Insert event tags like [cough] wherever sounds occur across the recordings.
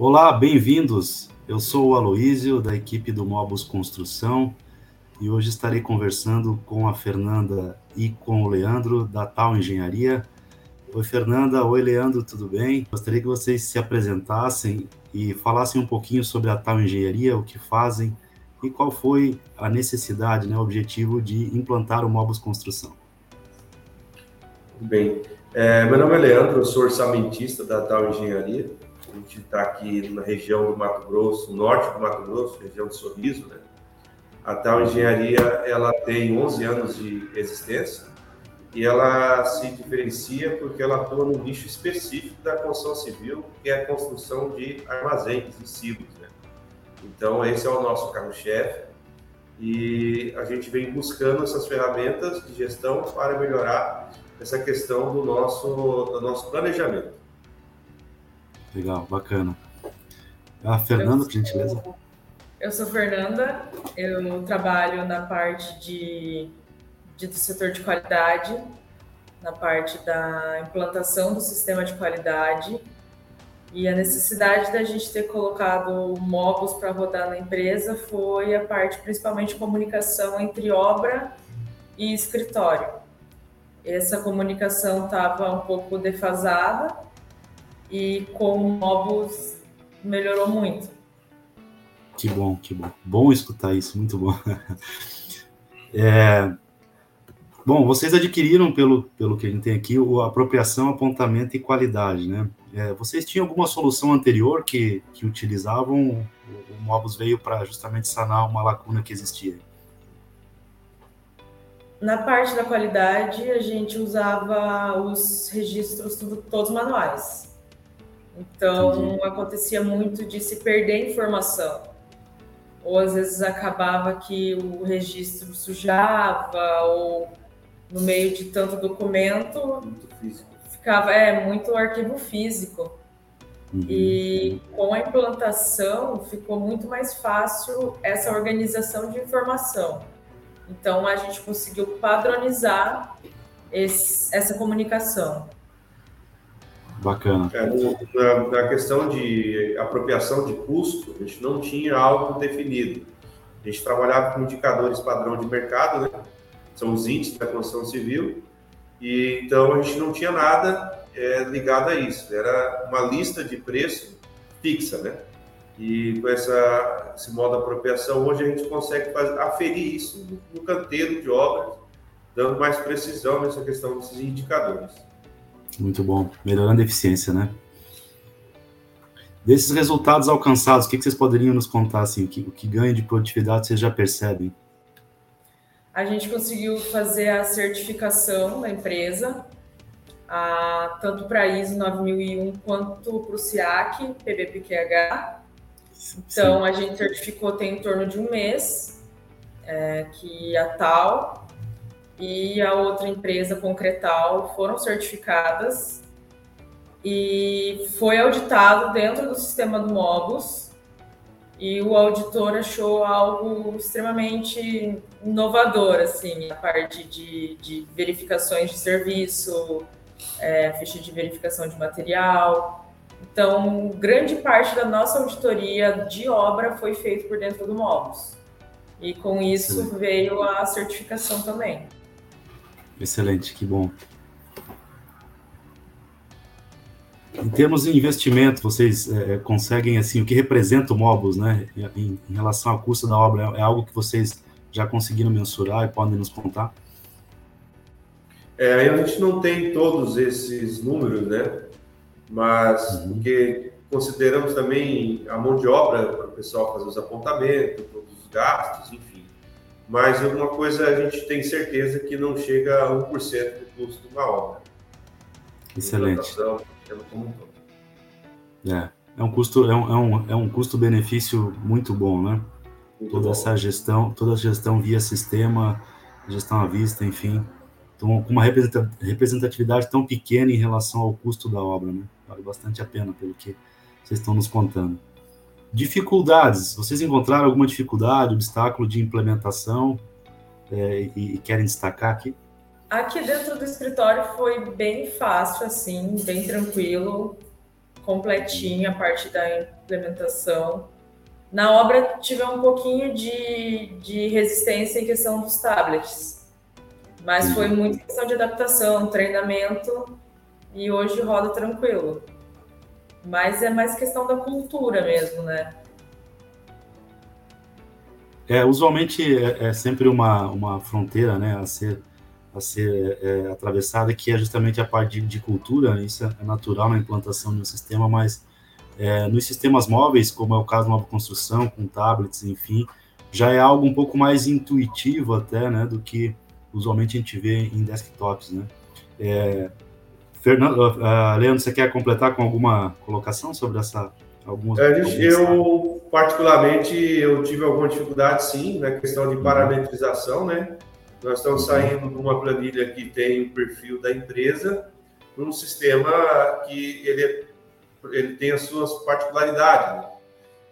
Olá, bem-vindos. Eu sou o Aloísio, da equipe do Mobus Construção, e hoje estarei conversando com a Fernanda e com o Leandro, da Tal Engenharia. Oi, Fernanda. Oi, Leandro, tudo bem? Gostaria que vocês se apresentassem e falassem um pouquinho sobre a Tal Engenharia, o que fazem e qual foi a necessidade, né, o objetivo de implantar o Mobus Construção. Bem, é, meu nome é Leandro, eu sou orçamentista da Tal Engenharia. A gente está aqui na região do Mato Grosso, norte do Mato Grosso, região de Sorriso, né? A Tal Engenharia, ela tem 11 anos de existência e ela se diferencia porque ela atua no nicho específico da construção civil, que é a construção de armazéns e silos, né? Então, esse é o nosso carro-chefe e a gente vem buscando essas ferramentas de gestão para melhorar essa questão do nosso, do nosso planejamento. Legal, bacana. A Fernanda, por gentileza. Eu sou Fernanda, eu trabalho na parte de, de, do setor de qualidade, na parte da implantação do sistema de qualidade e a necessidade da gente ter colocado móveis para rodar na empresa foi a parte principalmente de comunicação entre obra e escritório. Essa comunicação estava um pouco defasada e com móveis melhorou muito. Que bom, que bom. Bom escutar isso, muito bom. [laughs] É, bom, vocês adquiriram, pelo, pelo que a gente tem aqui, a apropriação, apontamento e qualidade, né? É, vocês tinham alguma solução anterior que, que utilizavam? O, o Mobus veio para justamente sanar uma lacuna que existia? Na parte da qualidade, a gente usava os registros tudo, todos manuais. Então, Entendi. acontecia muito de se perder informação ou às vezes acabava que o registro sujava, ou no meio de tanto documento, ficava é muito arquivo físico. Uhum. E com a implantação ficou muito mais fácil essa organização de informação. Então a gente conseguiu padronizar esse, essa comunicação. Bacana. É, na, na, questão de apropriação de custo, a gente não tinha algo definido. A gente trabalhava com indicadores padrão de mercado, né? São os índices da construção civil. E então a gente não tinha nada é, ligado a isso. Era uma lista de preço fixa, né? E com essa, esse modo de apropriação, hoje a gente consegue fazer, aferir isso no, no canteiro de obras, dando mais precisão nessa questão desses indicadores. Muito bom. Melhorando a eficiência, né? Desses resultados alcançados, o que, vocês poderiam nos contar, assim, o que, o que ganho de produtividade vocês já percebem? A gente conseguiu fazer a certificação da empresa, a, tanto para a ISO 9001 quanto para o SIAC, PBPQH. Então, a gente certificou tem em torno de um mês, é, que a tal e a outra empresa Concretal foram certificadas e foi auditado dentro do sistema do Mobus e o auditor achou algo extremamente inovador, assim, a parte de, de verificações de serviço, é, ficha de verificação de material. Então, grande parte da nossa auditoria de obra foi feita por dentro do Mobus. E com isso veio a certificação também. Excelente, que bom. Em termos de investimento, vocês é, é, conseguem, assim, o que representa o Mobus, né, em, em, relação ao custo da obra, é, é algo que vocês já conseguiram mensurar e podem nos contar? É, a gente não tem todos esses números, né, mas uhum. porque consideramos também a mão de obra para o pessoal fazer os apontamentos, todos os gastos, enfim mas uma coisa a gente tem certeza que não chega a 1% do custo de uma obra. Excelente. É, é um custo é um, é um, é um custo-benefício muito bom, né? Muito toda bom. essa gestão, toda a gestão via sistema, gestão à vista, enfim, então, com uma representatividade tão pequena em relação ao custo da obra, né? Vale bastante a pena pelo que vocês estão nos contando. Dificuldades. Vocês encontraram alguma dificuldade, obstáculo de implementação é, e, e, querem destacar aqui? Aqui dentro do escritório foi bem fácil, assim, bem tranquilo. completinha a parte da implementação. Na obra tive um pouquinho de, de resistência em questão dos tablets, mas foi muito questão de adaptação, treinamento e hoje roda tranquilo. Mas é mais questão da cultura mesmo, né? É, usualmente é, é sempre uma, uma fronteira, né, a ser a ser é, atravessada, que é justamente a parte de, de, cultura, isso é natural na implantação de um sistema, mas é, nos sistemas móveis, como é o caso da nova construção, com tablets, enfim, já é algo um pouco mais intuitivo até, né, do que usualmente a gente vê em desktops, né. É, Fernando, uh, Leandro, você quer completar com alguma colocação sobre essa algumas? É, eu particularmente eu tive alguma dificuldade, sim, na questão de uhum. parametrização, né? Nós estamos uhum. saindo de uma planilha que tem o perfil da empresa para um sistema que ele, ele tem as suas particularidades. Né?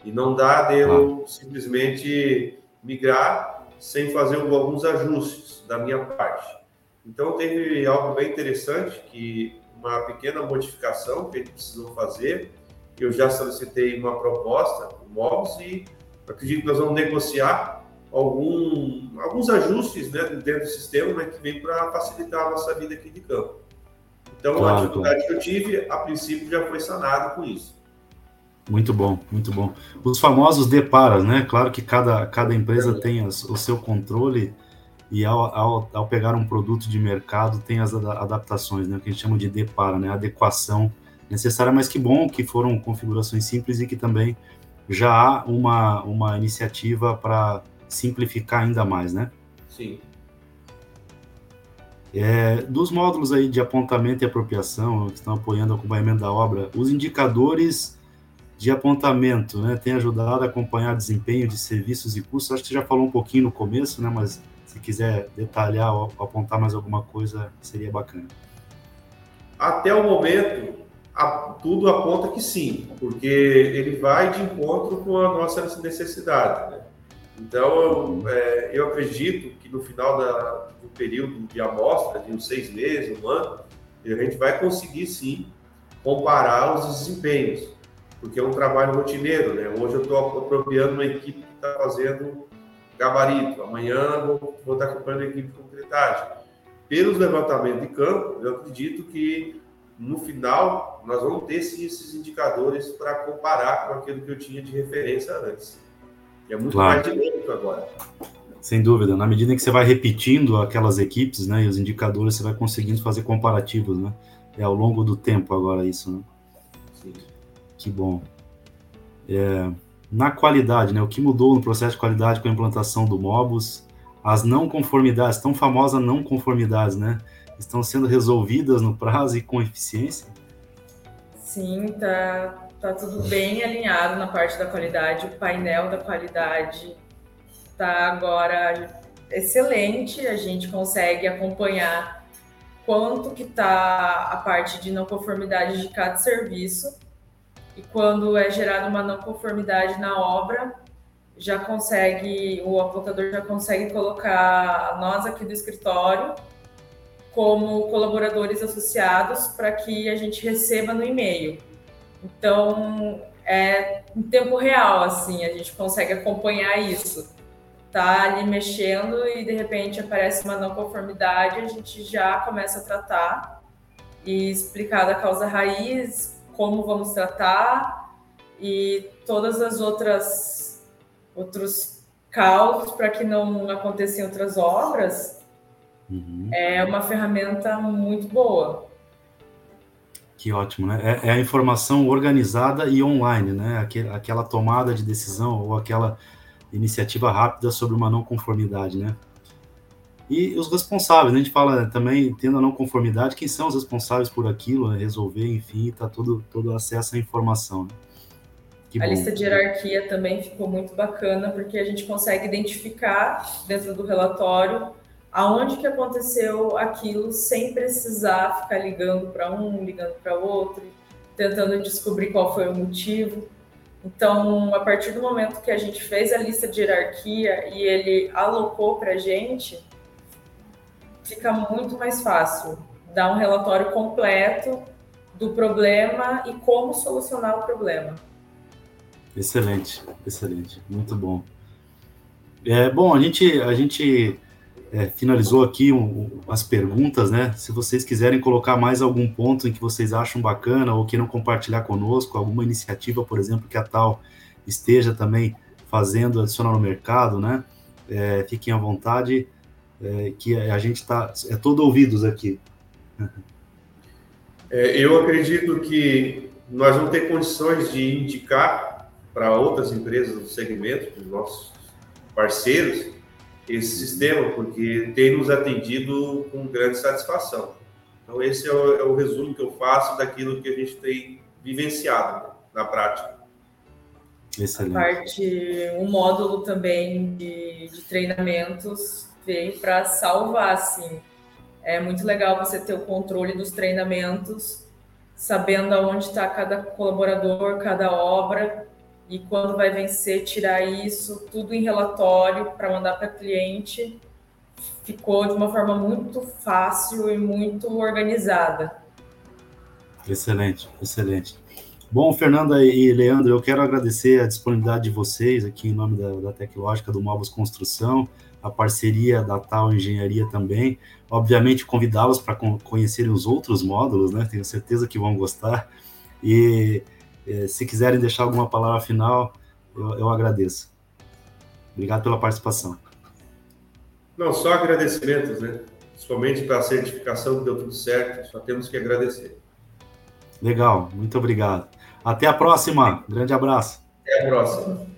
E não dá de eu ah. simplesmente migrar sem fazer alguns ajustes da minha parte. Então, teve algo bem interessante, que uma pequena modificação que a gente precisou fazer. Eu já solicitei uma proposta, o MOBS, e acredito que nós vamos negociar algum, alguns ajustes né, dentro do sistema né, que vem para facilitar a nossa vida aqui de campo. Então, claro, a dificuldade claro. que eu tive, a princípio, já foi sanada com isso. Muito bom, muito bom. Os famosos deparas, né? Claro que cada, cada empresa é. tem as, o seu controle e ao, ao, ao, pegar um produto de mercado tem as adaptações, né? Que a gente chama de depara, né? Adequação necessária, mas que bom que foram configurações simples e que também já há uma, uma iniciativa para simplificar ainda mais, né? Sim. É, dos módulos aí de apontamento e apropriação que estão apoiando o acompanhamento da obra, os indicadores de apontamento, né, têm ajudado a acompanhar desempenho de serviços e custos. Acho que você já falou um pouquinho no começo, né, mas se quiser detalhar ou apontar mais alguma coisa, seria bacana. Até o momento, tudo aponta que sim, porque ele vai de encontro com a nossa necessidade. Né? Então, é, eu acredito que no final da, do período de amostra, de uns seis meses, um ano, a gente vai conseguir sim comparar os desempenhos, porque é um trabalho rotineiro. Né? Hoje eu estou apropriando uma equipe que está fazendo gabarito, amanhã vou, vou estar acompanhando a equipe de concretagem. Pelos levantamentos de campo, eu acredito que no final nós vamos ter sim esses indicadores para comparar com aquilo que eu tinha de referência antes. E é muito claro. mais dinâmico agora. Sem dúvida, na medida em que você vai repetindo aquelas equipes, né, e os indicadores, você vai conseguindo fazer comparativos, né? É ao longo do tempo agora isso, né? Sim. Que bom. É, na qualidade, né? O que mudou no processo de qualidade com a implantação do Mobus? As não conformidades, tão famosas não conformidades, né? Estão sendo resolvidas no prazo e com eficiência? Sim, tá Tá tudo bem alinhado na parte da qualidade. O painel da qualidade tá agora excelente. A gente consegue acompanhar quanto que tá a parte de não conformidade de cada serviço. E quando é gerada uma não conformidade na obra, já consegue, o apontador já consegue colocar nós aqui do escritório como colaboradores associados para que a gente receba no e-mail. Então, é em tempo real, assim, a gente consegue acompanhar isso. Tá ali mexendo e de repente aparece uma não conformidade, a gente já começa a tratar e explicar da causa raiz, como vamos tratar e todas as outras outros causos para que não aconteçam outras obras. Uhum. É uma ferramenta muito boa. Que ótimo, né? É, é, a informação organizada e online, né? aquela tomada de decisão ou aquela iniciativa rápida sobre uma não conformidade, né? E os responsáveis, né? a gente fala também, tendo a não conformidade, quem são os responsáveis por aquilo, né? resolver, enfim, tá todo, todo acesso à informação. Né? a bom. lista de hierarquia também ficou muito bacana, porque a gente consegue identificar dentro do relatório aonde que aconteceu aquilo sem precisar ficar ligando para um, ligando para outro, tentando descobrir qual foi o motivo. Então, a partir do momento que a gente fez a lista de hierarquia e ele alocou para a gente, fica muito mais fácil dar um relatório completo do problema e como solucionar o problema. Excelente, excelente, muito bom. É, bom, a gente, a gente é, finalizou aqui um, as perguntas, né? Se vocês quiserem colocar mais algum ponto em que vocês acham bacana ou queiram compartilhar conosco, alguma iniciativa, por exemplo, que a tal esteja também fazendo adicionar no mercado, né? É, fiquem à vontade, é, que a gente está é todo ouvidos aqui. É, eu acredito que nós vamos ter condições de indicar para outras empresas do segmento, os nossos parceiros, esse sistema, porque tem nos atendido com grande satisfação. Então, esse é o, é o resumo que eu faço daquilo que a gente tem vivenciado na prática. Excelente. A parte, um módulo também de, de treinamentos para salvar, assim. É muito legal você ter o controle dos treinamentos, sabendo aonde está cada colaborador, cada obra, e quando vai vencer, tirar isso tudo em relatório para mandar para cliente. Ficou de uma forma muito fácil e muito organizada. Excelente, excelente. Bom, Fernanda e Leandro, eu quero agradecer a disponibilidade de vocês aqui em nome da, da Tecnológica do Móveis Construção, a parceria da Tal Engenharia também. Obviamente, convidá-los para conhecerem os outros módulos, né? Tenho certeza que vão gostar. E é, se quiserem deixar alguma palavra final, eu, eu agradeço. Obrigado pela participação. Não, só agradecimentos, né? Principalmente para a certificação que deu tudo certo, só temos que agradecer. Legal, muito obrigado. Até a próxima. Grande abraço. Até a próxima.